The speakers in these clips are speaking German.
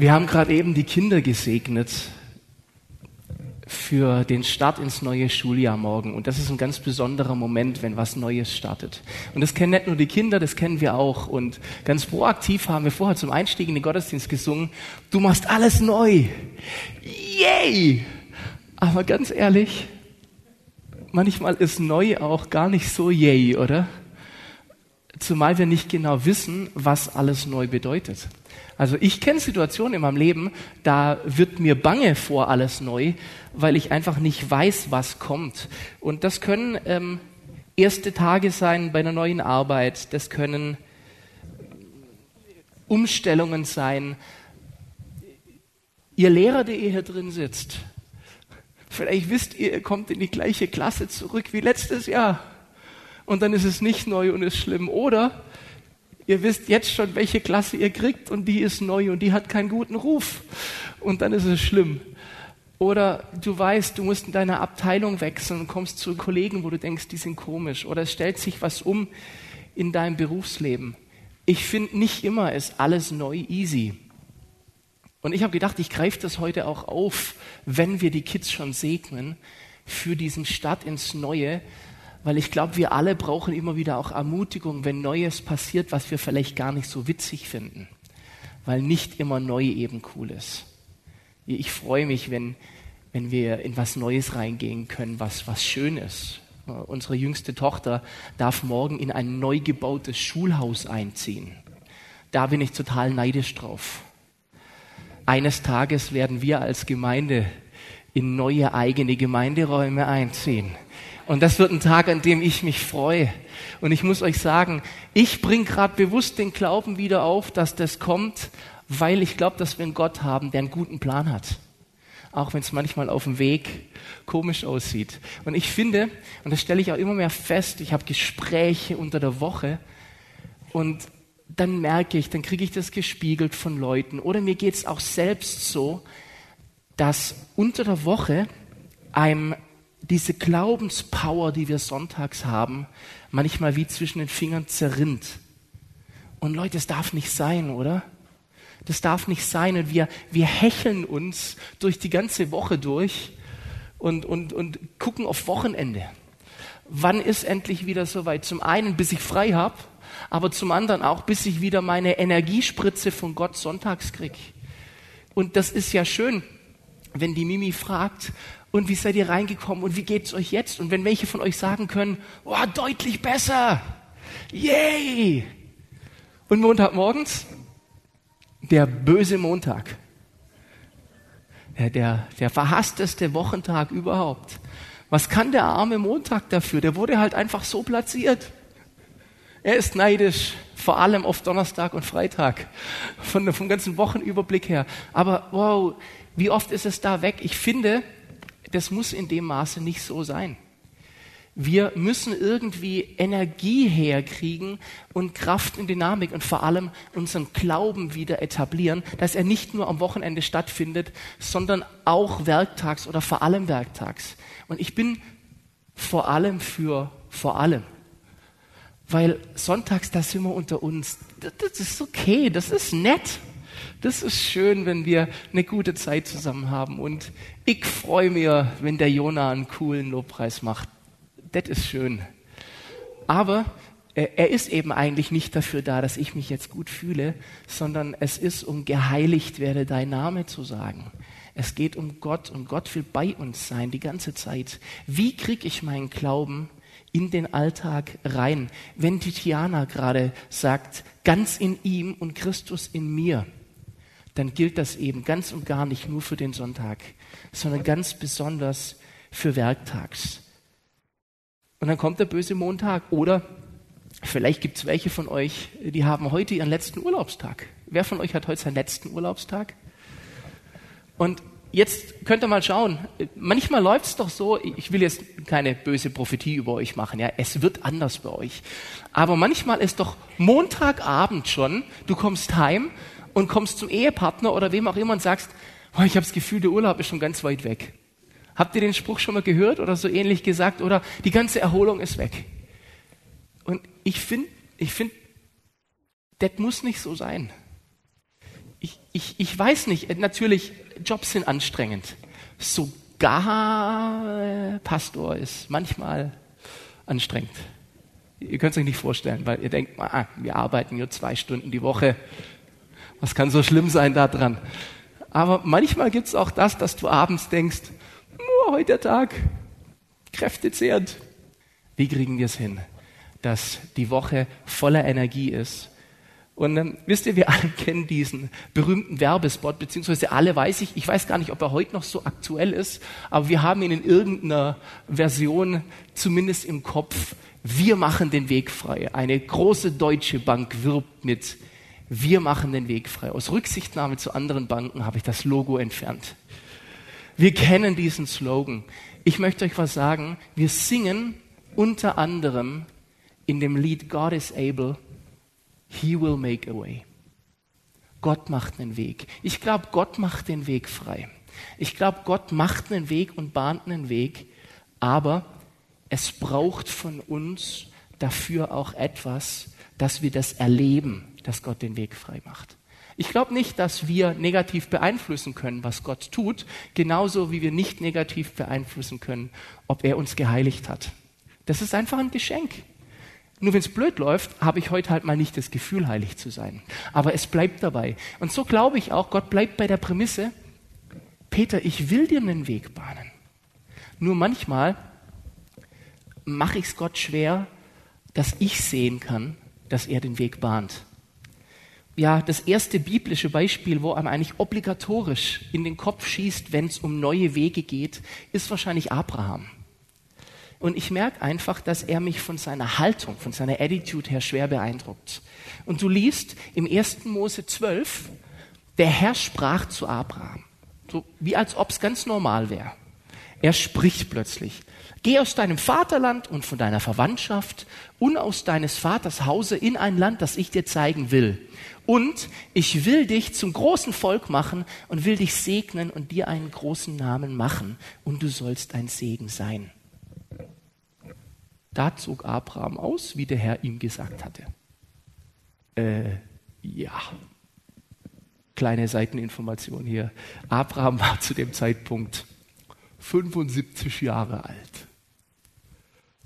Wir haben gerade eben die Kinder gesegnet für den Start ins neue Schuljahr morgen. Und das ist ein ganz besonderer Moment, wenn was Neues startet. Und das kennen nicht nur die Kinder, das kennen wir auch. Und ganz proaktiv haben wir vorher zum Einstieg in den Gottesdienst gesungen, du machst alles neu. Yay! Aber ganz ehrlich, manchmal ist neu auch gar nicht so yay, oder? Zumal wir nicht genau wissen, was alles neu bedeutet. Also ich kenne Situationen in meinem Leben, da wird mir bange vor alles neu, weil ich einfach nicht weiß, was kommt. Und das können ähm, erste Tage sein bei einer neuen Arbeit, das können Umstellungen sein. Ihr Lehrer, der hier drin sitzt, vielleicht wisst ihr, ihr kommt in die gleiche Klasse zurück wie letztes Jahr. Und dann ist es nicht neu und ist schlimm. Oder Ihr wisst jetzt schon, welche Klasse ihr kriegt und die ist neu und die hat keinen guten Ruf. Und dann ist es schlimm. Oder du weißt, du musst in deiner Abteilung wechseln und kommst zu Kollegen, wo du denkst, die sind komisch. Oder es stellt sich was um in deinem Berufsleben. Ich finde, nicht immer ist alles neu easy. Und ich habe gedacht, ich greife das heute auch auf, wenn wir die Kids schon segnen, für diesen Start ins Neue, weil ich glaube, wir alle brauchen immer wieder auch Ermutigung, wenn Neues passiert, was wir vielleicht gar nicht so witzig finden, weil nicht immer neu eben cool ist. Ich freue mich, wenn, wenn wir in was Neues reingehen können, was, was schön ist. Unsere jüngste Tochter darf morgen in ein neu gebautes Schulhaus einziehen. Da bin ich total neidisch drauf. Eines Tages werden wir als Gemeinde in neue eigene Gemeinderäume einziehen. Und das wird ein Tag, an dem ich mich freue. Und ich muss euch sagen, ich bringe gerade bewusst den Glauben wieder auf, dass das kommt, weil ich glaube, dass wir einen Gott haben, der einen guten Plan hat. Auch wenn es manchmal auf dem Weg komisch aussieht. Und ich finde, und das stelle ich auch immer mehr fest, ich habe Gespräche unter der Woche und dann merke ich, dann kriege ich das gespiegelt von Leuten. Oder mir geht es auch selbst so, dass unter der Woche einem diese Glaubenspower, die wir sonntags haben, manchmal wie zwischen den Fingern zerrinnt. Und Leute, das darf nicht sein, oder? Das darf nicht sein. Und wir, wir hecheln uns durch die ganze Woche durch und, und, und gucken auf Wochenende. Wann ist endlich wieder soweit? Zum einen, bis ich frei habe, aber zum anderen auch, bis ich wieder meine Energiespritze von Gott sonntags krieg. Und das ist ja schön, wenn die Mimi fragt, und wie seid ihr reingekommen und wie geht's euch jetzt? Und wenn welche von euch sagen können, oh, deutlich besser. Yay! Und Montagmorgens? Der böse Montag. Der, der, der verhassteste Wochentag überhaupt. Was kann der arme Montag dafür? Der wurde halt einfach so platziert. Er ist neidisch, vor allem auf Donnerstag und Freitag, von, vom ganzen Wochenüberblick her. Aber wow, wie oft ist es da weg? Ich finde, das muss in dem Maße nicht so sein. Wir müssen irgendwie Energie herkriegen und Kraft und Dynamik und vor allem unseren Glauben wieder etablieren, dass er nicht nur am Wochenende stattfindet, sondern auch werktags oder vor allem werktags. Und ich bin vor allem für vor allem. Weil sonntags, da sind wir unter uns. Das ist okay, das ist nett. Das ist schön, wenn wir eine gute Zeit zusammen haben. Und ich freue mich, wenn der Jona einen coolen Lobpreis macht. Das ist schön. Aber äh, er ist eben eigentlich nicht dafür da, dass ich mich jetzt gut fühle, sondern es ist, um geheiligt werde dein Name zu sagen. Es geht um Gott und Gott will bei uns sein die ganze Zeit. Wie kriege ich meinen Glauben in den Alltag rein? Wenn Titiana gerade sagt, ganz in ihm und Christus in mir dann gilt das eben ganz und gar nicht nur für den Sonntag, sondern ganz besonders für Werktags. Und dann kommt der böse Montag oder vielleicht gibt es welche von euch, die haben heute ihren letzten Urlaubstag. Wer von euch hat heute seinen letzten Urlaubstag? Und jetzt könnt ihr mal schauen, manchmal läuft es doch so, ich will jetzt keine böse Prophetie über euch machen, ja, es wird anders bei euch. Aber manchmal ist doch Montagabend schon, du kommst heim und kommst zum Ehepartner oder wem auch immer und sagst, oh, ich habe das Gefühl, der Urlaub ist schon ganz weit weg. Habt ihr den Spruch schon mal gehört oder so ähnlich gesagt? Oder die ganze Erholung ist weg. Und ich finde, ich finde, das muss nicht so sein. ich, ich, ich weiß nicht, natürlich, Jobs sind anstrengend. Sogar Pastor ist manchmal anstrengend. Ihr könnt es euch nicht vorstellen, weil ihr denkt, ah, wir arbeiten nur zwei Stunden die Woche. Was kann so schlimm sein da dran? Aber manchmal gibt es auch das, dass du abends denkst, oh, heute der Tag, kräftezehrend. Wie kriegen wir es hin, dass die Woche voller Energie ist und ähm, wisst ihr, wir alle kennen diesen berühmten Werbespot, beziehungsweise alle weiß ich, ich weiß gar nicht, ob er heute noch so aktuell ist, aber wir haben ihn in irgendeiner Version zumindest im Kopf. Wir machen den Weg frei. Eine große deutsche Bank wirbt mit Wir machen den Weg frei. Aus Rücksichtnahme zu anderen Banken habe ich das Logo entfernt. Wir kennen diesen Slogan. Ich möchte euch was sagen. Wir singen unter anderem in dem Lied God is able He will make a way. Gott macht einen Weg. Ich glaube, Gott macht den Weg frei. Ich glaube, Gott macht einen Weg und bahnt einen Weg, aber es braucht von uns dafür auch etwas, dass wir das erleben, dass Gott den Weg frei macht. Ich glaube nicht, dass wir negativ beeinflussen können, was Gott tut, genauso wie wir nicht negativ beeinflussen können, ob er uns geheiligt hat. Das ist einfach ein Geschenk. Nur wenn es blöd läuft, habe ich heute halt mal nicht das Gefühl, heilig zu sein. Aber es bleibt dabei. Und so glaube ich auch, Gott bleibt bei der Prämisse, Peter, ich will dir einen Weg bahnen. Nur manchmal mache ich es Gott schwer, dass ich sehen kann, dass er den Weg bahnt. Ja, das erste biblische Beispiel, wo einem eigentlich obligatorisch in den Kopf schießt, wenn es um neue Wege geht, ist wahrscheinlich Abraham. Und ich merke einfach, dass er mich von seiner Haltung, von seiner Attitude her schwer beeindruckt. Und du liest im 1. Mose 12, der Herr sprach zu Abraham. So wie als ob es ganz normal wäre. Er spricht plötzlich. Geh aus deinem Vaterland und von deiner Verwandtschaft und aus deines Vaters Hause in ein Land, das ich dir zeigen will. Und ich will dich zum großen Volk machen und will dich segnen und dir einen großen Namen machen. Und du sollst ein Segen sein. Da zog Abraham aus, wie der Herr ihm gesagt hatte. Äh, ja. Kleine Seiteninformation hier. Abraham war zu dem Zeitpunkt 75 Jahre alt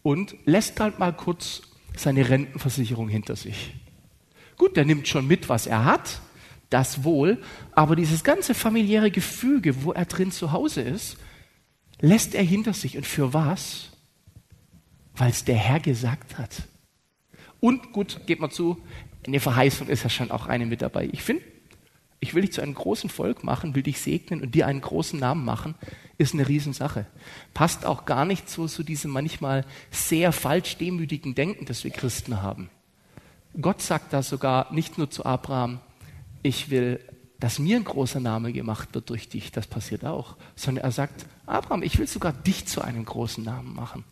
und lässt halt mal kurz seine Rentenversicherung hinter sich. Gut, der nimmt schon mit, was er hat, das wohl, aber dieses ganze familiäre Gefüge, wo er drin zu Hause ist, lässt er hinter sich. Und für was? weil es der Herr gesagt hat. Und gut, geht mal zu, in der Verheißung ist ja schon auch eine mit dabei. Ich finde, ich will dich zu einem großen Volk machen, will dich segnen und dir einen großen Namen machen, ist eine Riesensache. Passt auch gar nicht so zu diesem manchmal sehr falsch demütigen Denken, das wir Christen haben. Gott sagt da sogar nicht nur zu Abraham, ich will, dass mir ein großer Name gemacht wird durch dich, das passiert auch, sondern er sagt, Abraham, ich will sogar dich zu einem großen Namen machen.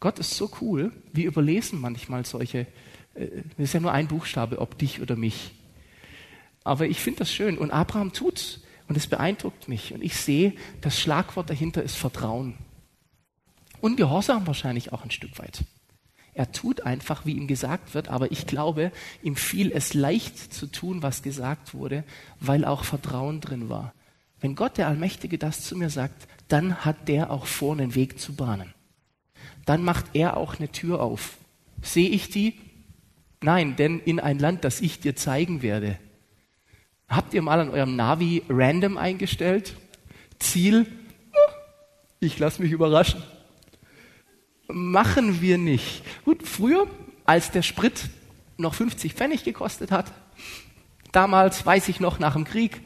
Gott ist so cool, wir überlesen manchmal solche, äh, das ist ja nur ein Buchstabe, ob dich oder mich. Aber ich finde das schön und Abraham tut's und es beeindruckt mich und ich sehe, das Schlagwort dahinter ist Vertrauen. Und Gehorsam wahrscheinlich auch ein Stück weit. Er tut einfach, wie ihm gesagt wird, aber ich glaube, ihm fiel es leicht zu tun, was gesagt wurde, weil auch Vertrauen drin war. Wenn Gott der Allmächtige das zu mir sagt, dann hat der auch vor, einen Weg zu bahnen dann macht er auch eine Tür auf. Sehe ich die? Nein, denn in ein Land, das ich dir zeigen werde. Habt ihr mal an eurem Navi random eingestellt? Ziel? Ich lasse mich überraschen. Machen wir nicht. Gut, früher, als der Sprit noch 50 Pfennig gekostet hat, damals weiß ich noch nach dem Krieg,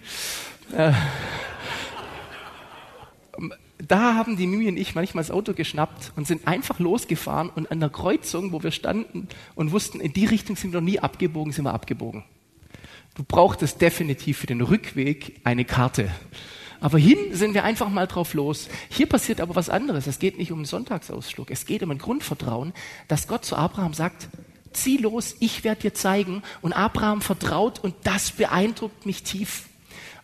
äh, da haben die Mimi und ich manchmal das Auto geschnappt und sind einfach losgefahren und an der Kreuzung, wo wir standen und wussten, in die Richtung sind wir noch nie abgebogen, sind wir abgebogen. Du brauchtest definitiv für den Rückweg eine Karte. Aber hin sind wir einfach mal drauf los. Hier passiert aber was anderes. Es geht nicht um einen Sonntagsausflug. Es geht um ein Grundvertrauen, dass Gott zu Abraham sagt, zieh los, ich werde dir zeigen. Und Abraham vertraut und das beeindruckt mich tief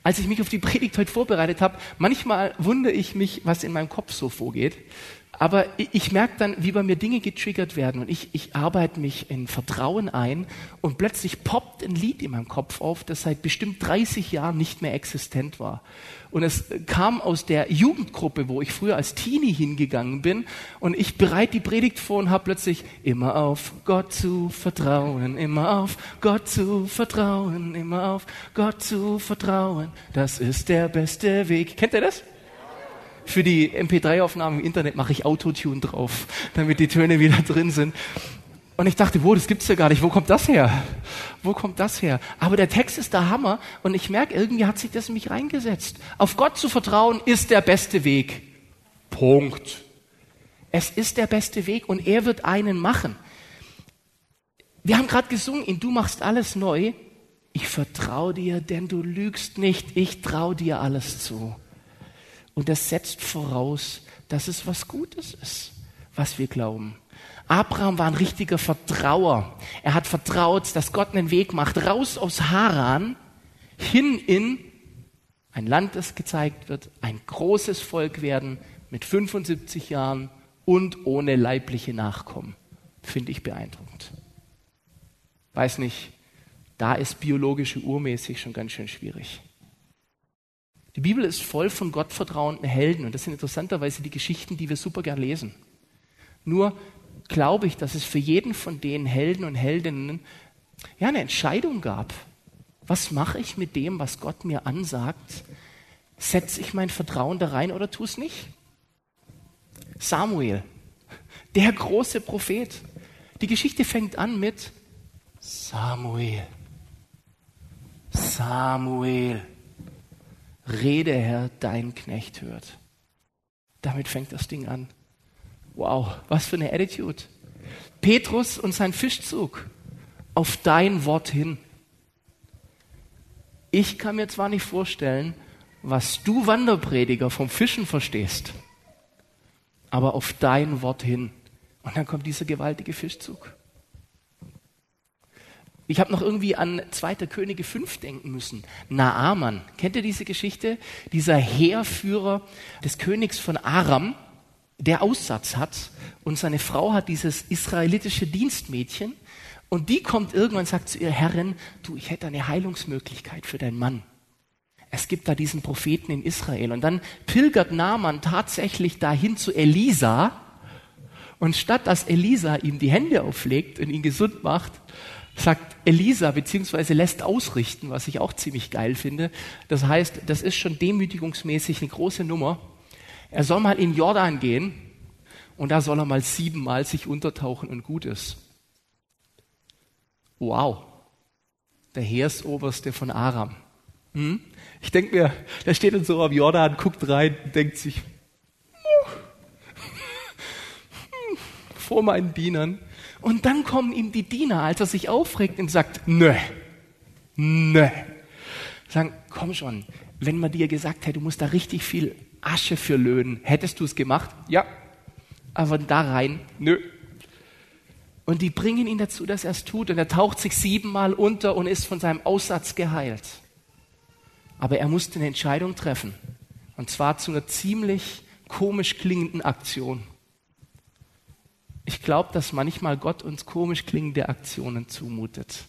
als ich mich auf die Predigt heute vorbereitet habe, manchmal wundere ich mich, was in meinem Kopf so vorgeht. Aber ich, merke dann, wie bei mir Dinge getriggert werden und ich, ich arbeite mich in Vertrauen ein und plötzlich poppt ein Lied in meinem Kopf auf, das seit bestimmt 30 Jahren nicht mehr existent war. Und es kam aus der Jugendgruppe, wo ich früher als Teenie hingegangen bin und ich bereite die Predigt vor und habe plötzlich immer auf Gott zu vertrauen, immer auf Gott zu vertrauen, immer auf Gott zu vertrauen. Das ist der beste Weg. Kennt ihr das? Für die MP3-Aufnahmen im Internet mache ich Autotune drauf, damit die Töne wieder drin sind. Und ich dachte, wo, das gibt's ja gar nicht. Wo kommt das her? Wo kommt das her? Aber der Text ist der Hammer und ich merke, irgendwie hat sich das in mich reingesetzt. Auf Gott zu vertrauen ist der beste Weg. Punkt. Es ist der beste Weg und er wird einen machen. Wir haben gerade gesungen, in du machst alles neu. Ich vertraue dir, denn du lügst nicht. Ich traue dir alles zu. Und das setzt voraus, dass es was Gutes ist, was wir glauben. Abraham war ein richtiger Vertrauer. Er hat vertraut, dass Gott einen Weg macht, raus aus Haran, hin in ein Land, das gezeigt wird, ein großes Volk werden mit 75 Jahren und ohne leibliche Nachkommen. Finde ich beeindruckend. Weiß nicht, da ist biologische urmäßig schon ganz schön schwierig. Die Bibel ist voll von gottvertrauenden Helden und das sind interessanterweise die Geschichten, die wir super gern lesen. Nur glaube ich, dass es für jeden von den Helden und Heldinnen ja eine Entscheidung gab. Was mache ich mit dem, was Gott mir ansagt? Setze ich mein Vertrauen da rein oder tue es nicht? Samuel, der große Prophet. Die Geschichte fängt an mit Samuel. Samuel. Rede, Herr, dein Knecht hört. Damit fängt das Ding an. Wow, was für eine Attitude. Petrus und sein Fischzug. Auf dein Wort hin. Ich kann mir zwar nicht vorstellen, was du Wanderprediger vom Fischen verstehst, aber auf dein Wort hin. Und dann kommt dieser gewaltige Fischzug. Ich habe noch irgendwie an 2. Könige 5 denken müssen. Naaman, kennt ihr diese Geschichte? Dieser Heerführer des Königs von Aram, der Aussatz hat und seine Frau hat dieses israelitische Dienstmädchen und die kommt irgendwann und sagt zu ihr Herrin, du, ich hätte eine Heilungsmöglichkeit für deinen Mann. Es gibt da diesen Propheten in Israel und dann pilgert Naaman tatsächlich dahin zu Elisa und statt dass Elisa ihm die Hände auflegt und ihn gesund macht, sagt Elisa, beziehungsweise lässt ausrichten, was ich auch ziemlich geil finde. Das heißt, das ist schon demütigungsmäßig eine große Nummer. Er soll mal in Jordan gehen und da soll er mal siebenmal sich untertauchen und gut ist. Wow. Der Heersoberste von Aram. Hm? Ich denke mir, der steht dann so am Jordan, guckt rein, denkt sich, vor meinen Dienern, und dann kommen ihm die Diener, als er sich aufregt und sagt, nö, nö. Sagen, komm schon, wenn man dir gesagt hätte, du musst da richtig viel Asche für löhnen, hättest du es gemacht? Ja. Aber da rein, nö. Und die bringen ihn dazu, dass er es tut. Und er taucht sich siebenmal unter und ist von seinem Aussatz geheilt. Aber er musste eine Entscheidung treffen. Und zwar zu einer ziemlich komisch klingenden Aktion. Ich glaube, dass manchmal Gott uns komisch klingende Aktionen zumutet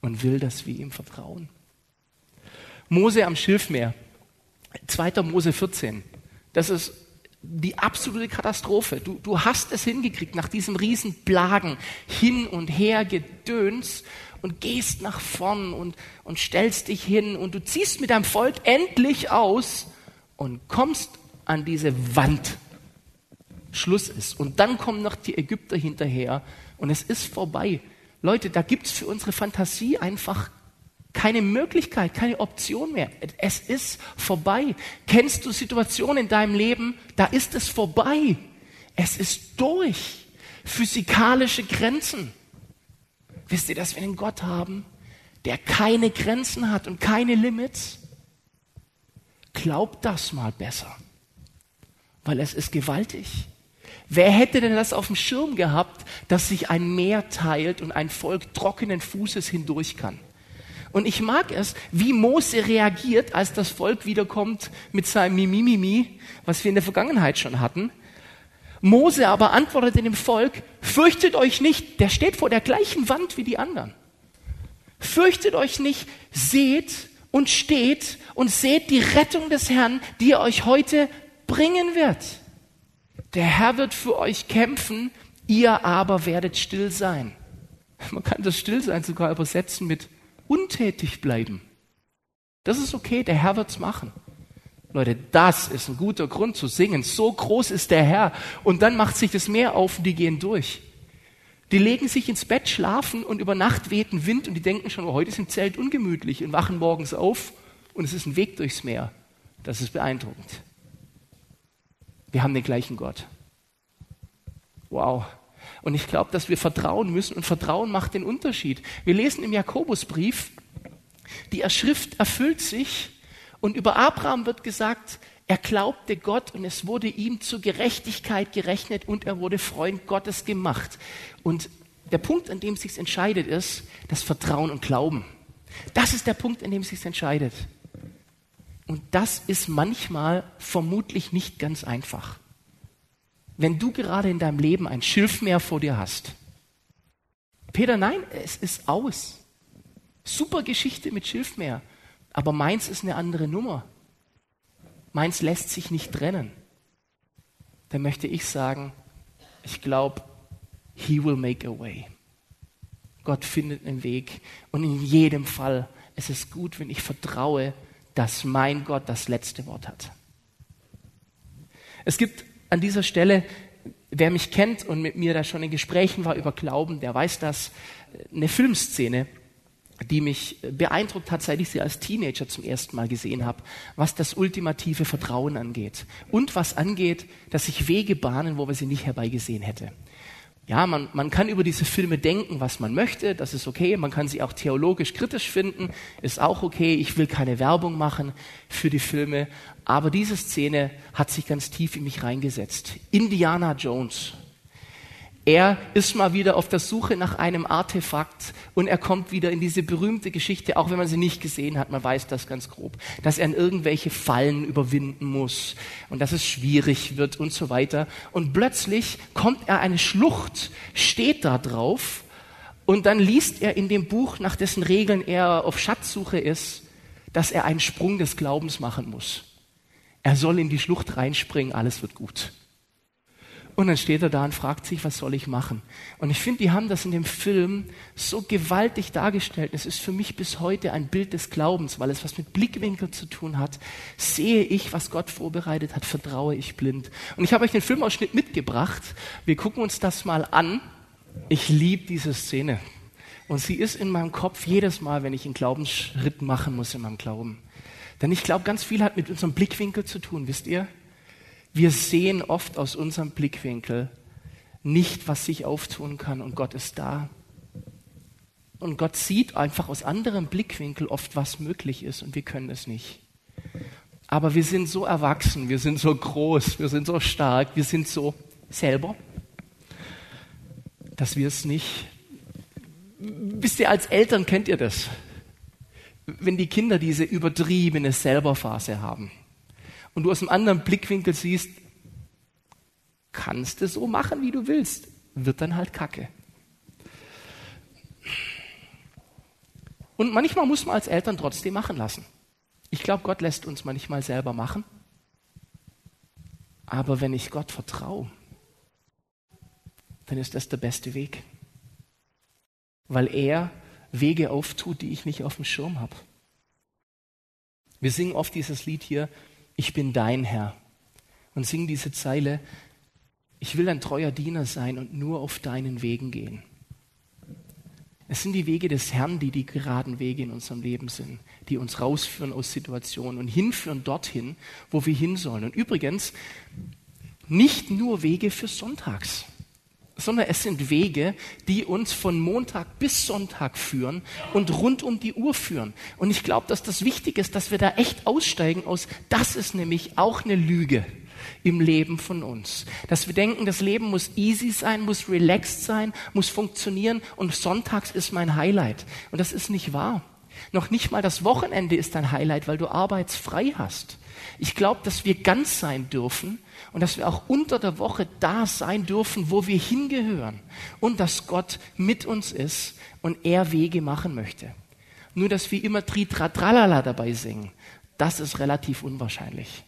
und will, dass wir ihm vertrauen. Mose am Schilfmeer, 2. Mose 14. Das ist die absolute Katastrophe. Du, du hast es hingekriegt nach diesem Riesenplagen hin und her gedöns und gehst nach vorn und, und stellst dich hin und du ziehst mit deinem Volk endlich aus und kommst an diese Wand Schluss ist. Und dann kommen noch die Ägypter hinterher und es ist vorbei. Leute, da gibt es für unsere Fantasie einfach keine Möglichkeit, keine Option mehr. Es ist vorbei. Kennst du Situationen in deinem Leben, da ist es vorbei. Es ist durch. Physikalische Grenzen. Wisst ihr, dass wir einen Gott haben, der keine Grenzen hat und keine Limits? Glaubt das mal besser, weil es ist gewaltig. Wer hätte denn das auf dem Schirm gehabt, dass sich ein Meer teilt und ein Volk trockenen Fußes hindurch kann? Und ich mag es, wie Mose reagiert, als das Volk wiederkommt mit seinem Mimimimi, was wir in der Vergangenheit schon hatten. Mose aber antwortete dem Volk, fürchtet euch nicht, der steht vor der gleichen Wand wie die anderen. Fürchtet euch nicht, seht und steht und seht die Rettung des Herrn, die er euch heute bringen wird. Der Herr wird für euch kämpfen, ihr aber werdet still sein. Man kann das Stillsein sogar übersetzen mit untätig bleiben. Das ist okay, der Herr wird's machen. Leute, das ist ein guter Grund zu singen. So groß ist der Herr. Und dann macht sich das Meer auf und die gehen durch. Die legen sich ins Bett, schlafen und über Nacht weht ein Wind und die denken schon, oh, heute ist im Zelt ungemütlich und wachen morgens auf und es ist ein Weg durchs Meer. Das ist beeindruckend. Wir haben den gleichen Gott. Wow. Und ich glaube, dass wir vertrauen müssen und Vertrauen macht den Unterschied. Wir lesen im Jakobusbrief, die Schrift erfüllt sich und über Abraham wird gesagt, er glaubte Gott und es wurde ihm zur Gerechtigkeit gerechnet und er wurde Freund Gottes gemacht. Und der Punkt, an dem es sich entscheidet, ist das Vertrauen und Glauben. Das ist der Punkt, an dem es sich entscheidet. Und das ist manchmal vermutlich nicht ganz einfach. Wenn du gerade in deinem Leben ein Schilfmeer vor dir hast. Peter, nein, es ist aus. Super Geschichte mit Schilfmeer. Aber meins ist eine andere Nummer. Meins lässt sich nicht trennen. Dann möchte ich sagen, ich glaube, He will make a way. Gott findet einen Weg. Und in jedem Fall ist es gut, wenn ich vertraue, dass mein Gott das letzte Wort hat. Es gibt an dieser Stelle, wer mich kennt und mit mir da schon in Gesprächen war über Glauben, der weiß das, eine Filmszene, die mich beeindruckt hat, seit ich sie als Teenager zum ersten Mal gesehen habe, was das ultimative Vertrauen angeht und was angeht, dass sich Wege bahnen, wo wir sie nicht herbeigesehen hätte. Ja, man, man kann über diese Filme denken, was man möchte, das ist okay. Man kann sie auch theologisch kritisch finden, ist auch okay. Ich will keine Werbung machen für die Filme, aber diese Szene hat sich ganz tief in mich reingesetzt. Indiana Jones er ist mal wieder auf der Suche nach einem Artefakt und er kommt wieder in diese berühmte Geschichte, auch wenn man sie nicht gesehen hat, man weiß das ganz grob, dass er in irgendwelche Fallen überwinden muss und dass es schwierig wird und so weiter. Und plötzlich kommt er eine Schlucht, steht da drauf und dann liest er in dem Buch, nach dessen Regeln er auf Schatzsuche ist, dass er einen Sprung des Glaubens machen muss. Er soll in die Schlucht reinspringen, alles wird gut. Und dann steht er da und fragt sich, was soll ich machen? Und ich finde, die haben das in dem Film so gewaltig dargestellt. Es ist für mich bis heute ein Bild des Glaubens, weil es was mit Blickwinkel zu tun hat. Sehe ich, was Gott vorbereitet hat, vertraue ich blind. Und ich habe euch den Filmausschnitt mitgebracht. Wir gucken uns das mal an. Ich liebe diese Szene. Und sie ist in meinem Kopf jedes Mal, wenn ich einen Glaubensschritt machen muss in meinem Glauben. Denn ich glaube, ganz viel hat mit unserem Blickwinkel zu tun, wisst ihr? Wir sehen oft aus unserem Blickwinkel nicht, was sich auftun kann und Gott ist da. Und Gott sieht einfach aus anderem Blickwinkel oft, was möglich ist und wir können es nicht. Aber wir sind so erwachsen, wir sind so groß, wir sind so stark, wir sind so selber, dass wir es nicht. Wisst ihr, als Eltern kennt ihr das? Wenn die Kinder diese übertriebene Selberphase haben und du aus einem anderen Blickwinkel siehst, kannst du so machen, wie du willst, wird dann halt Kacke. Und manchmal muss man als Eltern trotzdem machen lassen. Ich glaube, Gott lässt uns manchmal selber machen. Aber wenn ich Gott vertraue, dann ist das der beste Weg. Weil er Wege auftut, die ich nicht auf dem Schirm habe. Wir singen oft dieses Lied hier, ich bin dein Herr. Und sing diese Zeile, ich will ein treuer Diener sein und nur auf deinen Wegen gehen. Es sind die Wege des Herrn, die die geraden Wege in unserem Leben sind, die uns rausführen aus Situationen und hinführen dorthin, wo wir hin sollen. Und übrigens, nicht nur Wege für Sonntags sondern es sind Wege, die uns von Montag bis Sonntag führen und rund um die Uhr führen. Und ich glaube, dass das wichtig ist, dass wir da echt aussteigen aus, das ist nämlich auch eine Lüge im Leben von uns. Dass wir denken, das Leben muss easy sein, muss relaxed sein, muss funktionieren und sonntags ist mein Highlight. Und das ist nicht wahr. Noch nicht mal das Wochenende ist dein Highlight, weil du arbeitsfrei hast. Ich glaube, dass wir ganz sein dürfen und dass wir auch unter der Woche da sein dürfen, wo wir hingehören und dass Gott mit uns ist und er Wege machen möchte. Nur, dass wir immer Tritratralala dabei singen, das ist relativ unwahrscheinlich.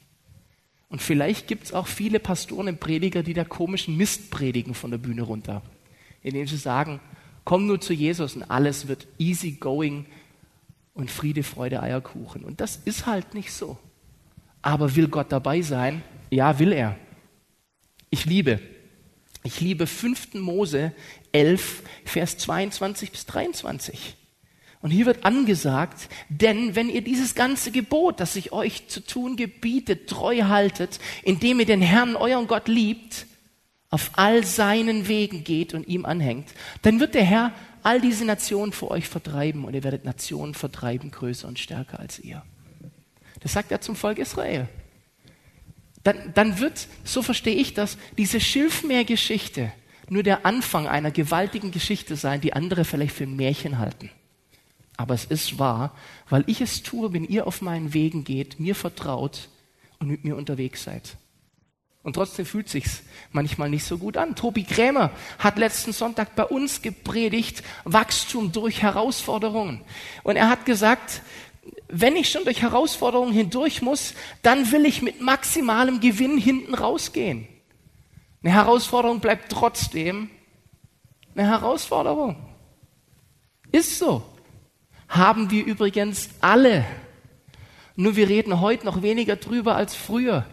Und vielleicht gibt es auch viele Pastoren und Prediger, die da komischen Mist predigen von der Bühne runter, indem sie sagen, komm nur zu Jesus und alles wird easy going und Friede, Freude, Eierkuchen. Und das ist halt nicht so. Aber will Gott dabei sein? Ja, will er. Ich liebe. Ich liebe 5. Mose 11, Vers 22 bis 23. Und hier wird angesagt, denn wenn ihr dieses ganze Gebot, das ich euch zu tun gebietet, treu haltet, indem ihr den Herrn, euren Gott liebt, auf all seinen Wegen geht und ihm anhängt, dann wird der Herr all diese Nationen vor euch vertreiben und ihr werdet Nationen vertreiben, größer und stärker als ihr. Das sagt er zum Volk Israel. Dann, dann wird, so verstehe ich das, diese Schilfmeergeschichte nur der Anfang einer gewaltigen Geschichte sein, die andere vielleicht für ein Märchen halten. Aber es ist wahr, weil ich es tue, wenn ihr auf meinen Wegen geht, mir vertraut und mit mir unterwegs seid. Und trotzdem fühlt sich's manchmal nicht so gut an. Tobi Krämer hat letzten Sonntag bei uns gepredigt, Wachstum durch Herausforderungen. Und er hat gesagt, wenn ich schon durch Herausforderungen hindurch muss, dann will ich mit maximalem Gewinn hinten rausgehen. Eine Herausforderung bleibt trotzdem eine Herausforderung. Ist so. Haben wir übrigens alle. Nur wir reden heute noch weniger drüber als früher,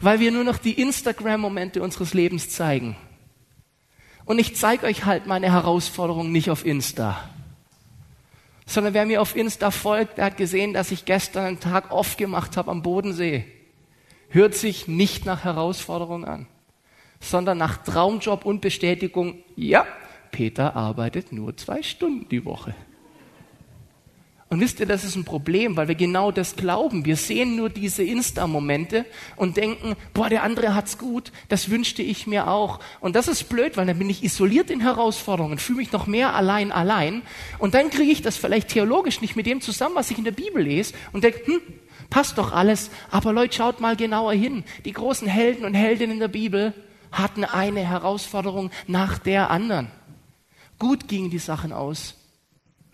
weil wir nur noch die Instagram-Momente unseres Lebens zeigen. Und ich zeige euch halt meine Herausforderung nicht auf Insta sondern wer mir auf Insta folgt, der hat gesehen, dass ich gestern einen Tag off gemacht habe am Bodensee. Hört sich nicht nach Herausforderung an, sondern nach Traumjob und Bestätigung, ja, Peter arbeitet nur zwei Stunden die Woche. Und wisst ihr, das ist ein Problem, weil wir genau das glauben. Wir sehen nur diese Insta-Momente und denken, boah, der andere hat's gut, das wünschte ich mir auch. Und das ist blöd, weil dann bin ich isoliert in Herausforderungen, fühle mich noch mehr allein, allein. Und dann kriege ich das vielleicht theologisch nicht mit dem zusammen, was ich in der Bibel lese und denke, hm, passt doch alles. Aber Leute, schaut mal genauer hin. Die großen Helden und Heldinnen in der Bibel hatten eine Herausforderung nach der anderen. Gut gingen die Sachen aus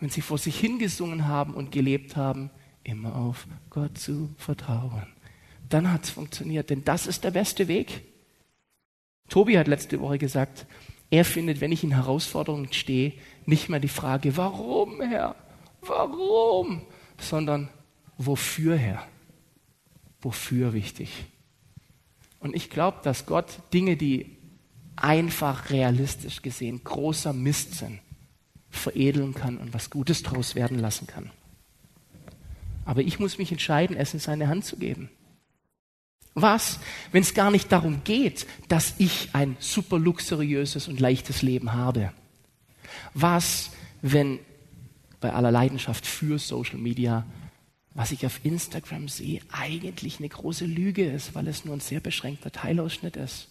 wenn sie vor sich hingesungen haben und gelebt haben, immer auf Gott zu vertrauen. Dann hat es funktioniert, denn das ist der beste Weg. Tobi hat letzte Woche gesagt, er findet, wenn ich in Herausforderungen stehe, nicht mehr die Frage, warum, Herr, warum, sondern wofür, Herr, wofür wichtig. Und ich glaube, dass Gott Dinge, die einfach realistisch gesehen großer Mist sind, veredeln kann und was Gutes daraus werden lassen kann. Aber ich muss mich entscheiden, es in seine Hand zu geben. Was, wenn es gar nicht darum geht, dass ich ein super luxuriöses und leichtes Leben habe? Was, wenn bei aller Leidenschaft für Social Media, was ich auf Instagram sehe, eigentlich eine große Lüge ist, weil es nur ein sehr beschränkter Teilausschnitt ist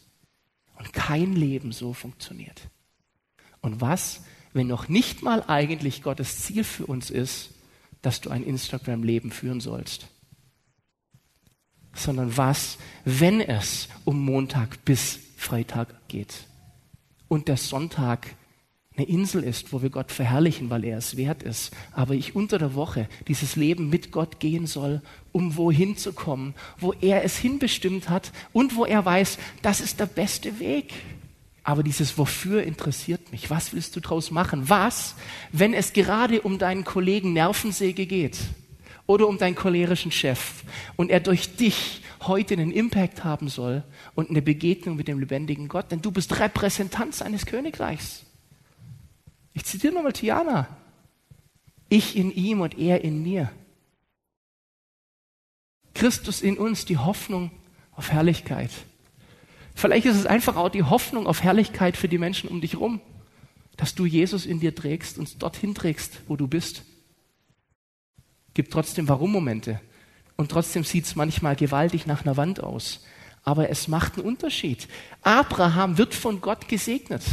und kein Leben so funktioniert? Und was, wenn noch nicht mal eigentlich Gottes Ziel für uns ist, dass du ein Instagram-Leben führen sollst. Sondern was, wenn es um Montag bis Freitag geht und der Sonntag eine Insel ist, wo wir Gott verherrlichen, weil er es wert ist, aber ich unter der Woche dieses Leben mit Gott gehen soll, um wohin zu kommen, wo er es hinbestimmt hat und wo er weiß, das ist der beste Weg. Aber dieses Wofür interessiert mich. Was willst du draus machen? Was, wenn es gerade um deinen Kollegen Nervensäge geht oder um deinen cholerischen Chef und er durch dich heute einen Impact haben soll und eine Begegnung mit dem lebendigen Gott? Denn du bist Repräsentant seines Königreichs. Ich zitiere nochmal Tiana. Ich in ihm und er in mir. Christus in uns, die Hoffnung auf Herrlichkeit. Vielleicht ist es einfach auch die Hoffnung auf Herrlichkeit für die Menschen um dich herum, dass du Jesus in dir trägst und dorthin trägst, wo du bist. Gibt trotzdem Warum-Momente. Und trotzdem sieht es manchmal gewaltig nach einer Wand aus. Aber es macht einen Unterschied. Abraham wird von Gott gesegnet.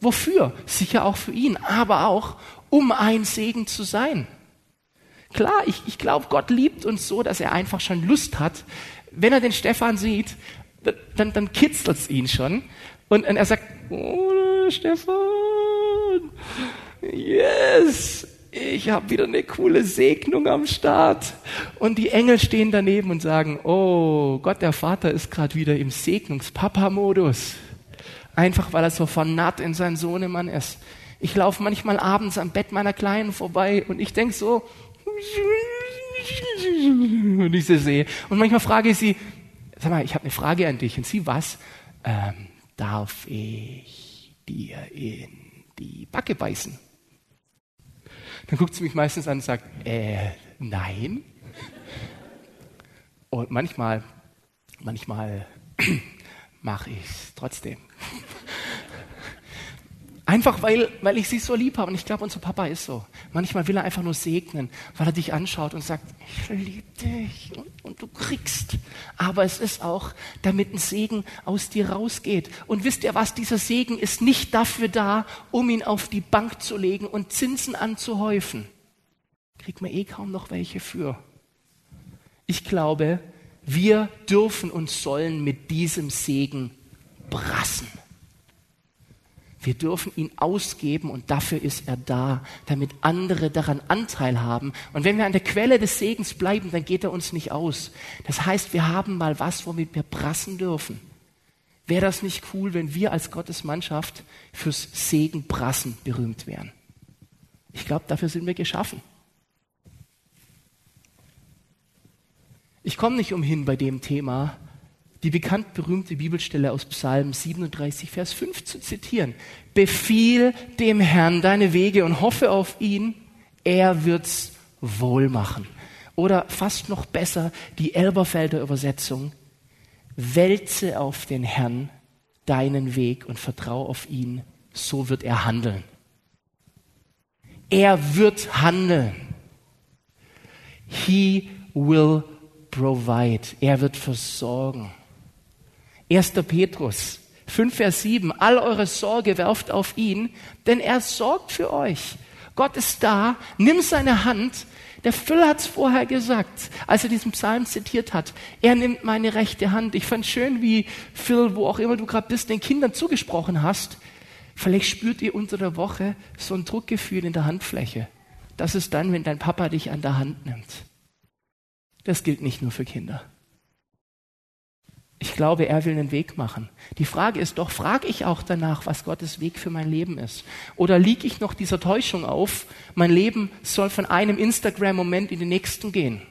Wofür? Sicher auch für ihn, aber auch, um ein Segen zu sein. Klar, ich, ich glaube, Gott liebt uns so, dass er einfach schon Lust hat. Wenn er den Stefan sieht, dann, dann kitzelt es ihn schon. Und, und er sagt, oh, Stefan, yes, ich habe wieder eine coole Segnung am Start. Und die Engel stehen daneben und sagen, oh, Gott der Vater ist gerade wieder im Segnungspapa-Modus. Einfach weil er so vernarrt in seinen Sohnemann ist. Ich laufe manchmal abends am Bett meiner Kleinen vorbei und ich denk so, und ich sie sehe. Und manchmal frage ich sie, sag mal, ich habe eine Frage an dich. Und sie, was? Ähm, darf ich dir in die Backe beißen? Dann guckt sie mich meistens an und sagt, äh, nein. Und manchmal, manchmal mache ich es trotzdem. Einfach weil, weil ich sie so lieb habe. Und ich glaube, unser Papa ist so. Manchmal will er einfach nur segnen, weil er dich anschaut und sagt, ich liebe dich und, und, du kriegst. Aber es ist auch, damit ein Segen aus dir rausgeht. Und wisst ihr was, dieser Segen ist nicht dafür da, um ihn auf die Bank zu legen und Zinsen anzuhäufen. Kriegt man eh kaum noch welche für. Ich glaube, wir dürfen und sollen mit diesem Segen brassen. Wir dürfen ihn ausgeben und dafür ist er da, damit andere daran Anteil haben. Und wenn wir an der Quelle des Segens bleiben, dann geht er uns nicht aus. Das heißt, wir haben mal was, womit wir brassen dürfen. Wäre das nicht cool, wenn wir als Gottes Mannschaft fürs Segen brassen berühmt wären? Ich glaube, dafür sind wir geschaffen. Ich komme nicht umhin bei dem Thema, die bekannt berühmte Bibelstelle aus Psalm 37, Vers 5 zu zitieren. Befiehl dem Herrn deine Wege und hoffe auf ihn, er wird's wohl machen. Oder fast noch besser die Elberfelder Übersetzung. Wälze auf den Herrn deinen Weg und vertrau auf ihn, so wird er handeln. Er wird handeln. He will provide. Er wird versorgen. 1. Petrus 5, Vers 7. All eure Sorge werft auf ihn, denn er sorgt für euch. Gott ist da, nimm seine Hand. Der Phil hat es vorher gesagt, als er diesen Psalm zitiert hat. Er nimmt meine rechte Hand. Ich fand schön, wie Phil, wo auch immer du gerade bist, den Kindern zugesprochen hast. Vielleicht spürt ihr unter der Woche so ein Druckgefühl in der Handfläche. Das ist dann, wenn dein Papa dich an der Hand nimmt. Das gilt nicht nur für Kinder. Ich glaube, er will einen Weg machen. Die Frage ist doch, frage ich auch danach, was Gottes Weg für mein Leben ist? Oder liege ich noch dieser Täuschung auf, mein Leben soll von einem Instagram-Moment in den nächsten gehen?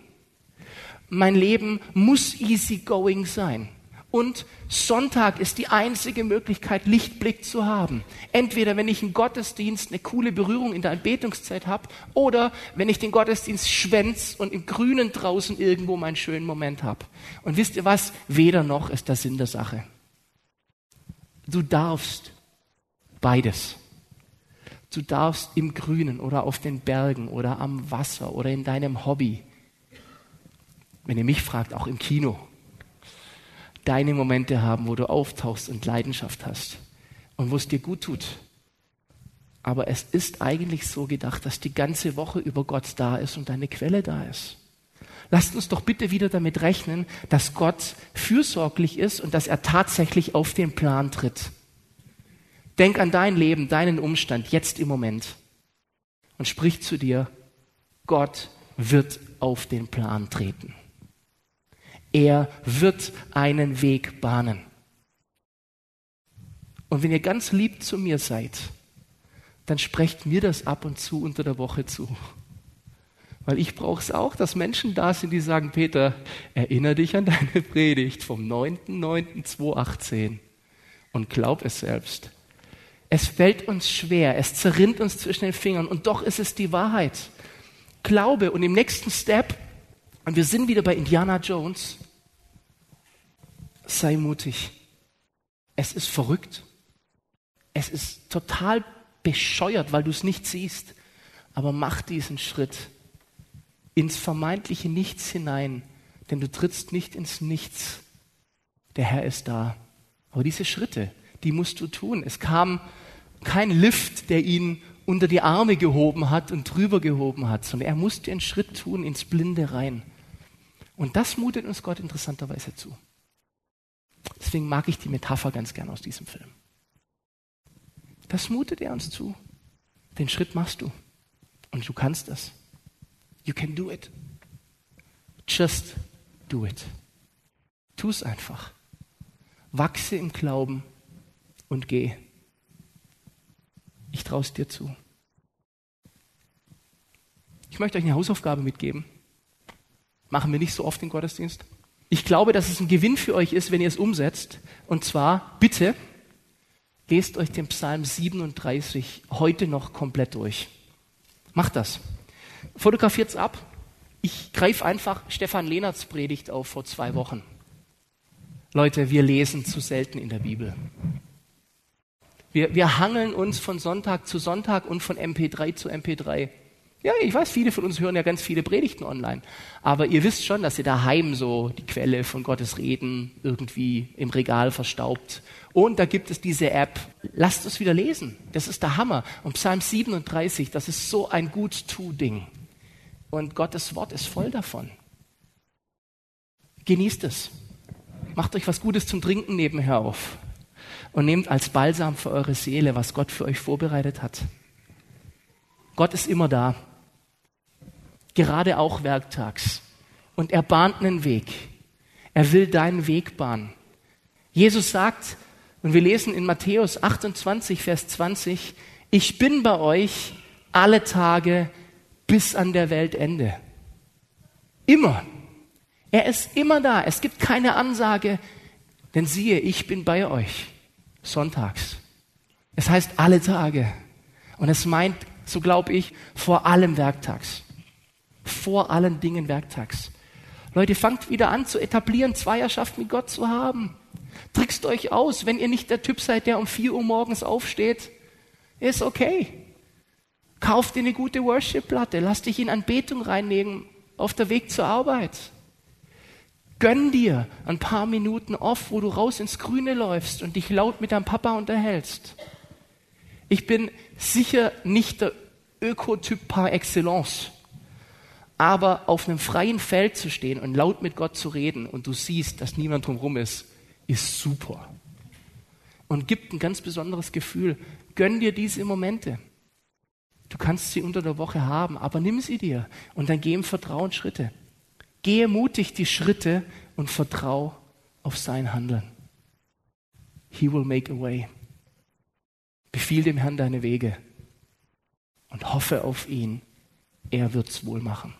Mein Leben muss easygoing sein. Und Sonntag ist die einzige Möglichkeit, Lichtblick zu haben. Entweder wenn ich im Gottesdienst eine coole Berührung in der Anbetungszeit habe oder wenn ich den Gottesdienst schwänz und im Grünen draußen irgendwo meinen schönen Moment habe. Und wisst ihr was? Weder noch ist der Sinn der Sache. Du darfst beides. Du darfst im Grünen oder auf den Bergen oder am Wasser oder in deinem Hobby. Wenn ihr mich fragt, auch im Kino deine Momente haben, wo du auftauchst und Leidenschaft hast und wo es dir gut tut. Aber es ist eigentlich so gedacht, dass die ganze Woche über Gott da ist und deine Quelle da ist. Lasst uns doch bitte wieder damit rechnen, dass Gott fürsorglich ist und dass er tatsächlich auf den Plan tritt. Denk an dein Leben, deinen Umstand, jetzt im Moment. Und sprich zu dir, Gott wird auf den Plan treten. Er wird einen Weg bahnen. Und wenn ihr ganz lieb zu mir seid, dann sprecht mir das ab und zu unter der Woche zu. Weil ich brauche es auch, dass Menschen da sind, die sagen, Peter, erinnere dich an deine Predigt vom 9.9.2018 und glaub es selbst. Es fällt uns schwer, es zerrinnt uns zwischen den Fingern und doch ist es die Wahrheit. Glaube und im nächsten Step und wir sind wieder bei Indiana Jones. Sei mutig. Es ist verrückt. Es ist total bescheuert, weil du es nicht siehst. Aber mach diesen Schritt ins vermeintliche Nichts hinein, denn du trittst nicht ins Nichts. Der Herr ist da. Aber diese Schritte, die musst du tun. Es kam kein Lift, der ihn unter die Arme gehoben hat und drüber gehoben hat, sondern er musste einen Schritt tun ins Blinde rein. Und das mutet uns Gott interessanterweise zu. Deswegen mag ich die Metapher ganz gern aus diesem Film. Das mutet er uns zu. Den Schritt machst du. Und du kannst das. You can do it. Just do it. Tu es einfach. Wachse im Glauben und geh. Ich traue es dir zu. Ich möchte euch eine Hausaufgabe mitgeben. Machen wir nicht so oft den Gottesdienst. Ich glaube, dass es ein Gewinn für euch ist, wenn ihr es umsetzt. Und zwar, bitte, lest euch den Psalm 37 heute noch komplett durch. Macht das. Fotografiert es ab. Ich greife einfach Stefan Lehnerts Predigt auf vor zwei Wochen. Leute, wir lesen zu selten in der Bibel. Wir, wir hangeln uns von Sonntag zu Sonntag und von MP3 zu MP3. Ja, ich weiß, viele von uns hören ja ganz viele Predigten online. Aber ihr wisst schon, dass ihr daheim so die Quelle von Gottes Reden irgendwie im Regal verstaubt. Und da gibt es diese App. Lasst es wieder lesen. Das ist der Hammer. Und Psalm 37, das ist so ein Gut-Tu-Ding. Und Gottes Wort ist voll davon. Genießt es. Macht euch was Gutes zum Trinken nebenher auf. Und nehmt als Balsam für eure Seele, was Gott für euch vorbereitet hat. Gott ist immer da. Gerade auch werktags. Und er bahnt einen Weg. Er will deinen Weg bahnen. Jesus sagt, und wir lesen in Matthäus 28, Vers 20, ich bin bei euch alle Tage bis an der Weltende. Immer. Er ist immer da. Es gibt keine Ansage, denn siehe, ich bin bei euch. Sonntags. Es heißt alle Tage. Und es meint, so glaube ich, vor allem werktags. Vor allen Dingen werktags. Leute, fangt wieder an zu etablieren, Zweierschaft mit Gott zu haben. Trickst euch aus, wenn ihr nicht der Typ seid, der um vier Uhr morgens aufsteht. Ist okay. Kauf dir eine gute Worship-Platte, lass dich in Anbetung reinlegen auf der Weg zur Arbeit. Gönn dir ein paar Minuten off, wo du raus ins Grüne läufst und dich laut mit deinem Papa unterhältst. Ich bin sicher nicht der Ökotyp par excellence, aber auf einem freien Feld zu stehen und laut mit Gott zu reden und du siehst, dass niemand drumherum ist, ist super. Und gibt ein ganz besonderes Gefühl. Gönn dir diese Momente. Du kannst sie unter der Woche haben, aber nimm sie dir und dann geh im Vertrauen Schritte. Gehe mutig die Schritte und vertrau auf sein Handeln. He will make a way. Befiehl dem Herrn deine Wege und hoffe auf ihn. Er wird's wohl machen.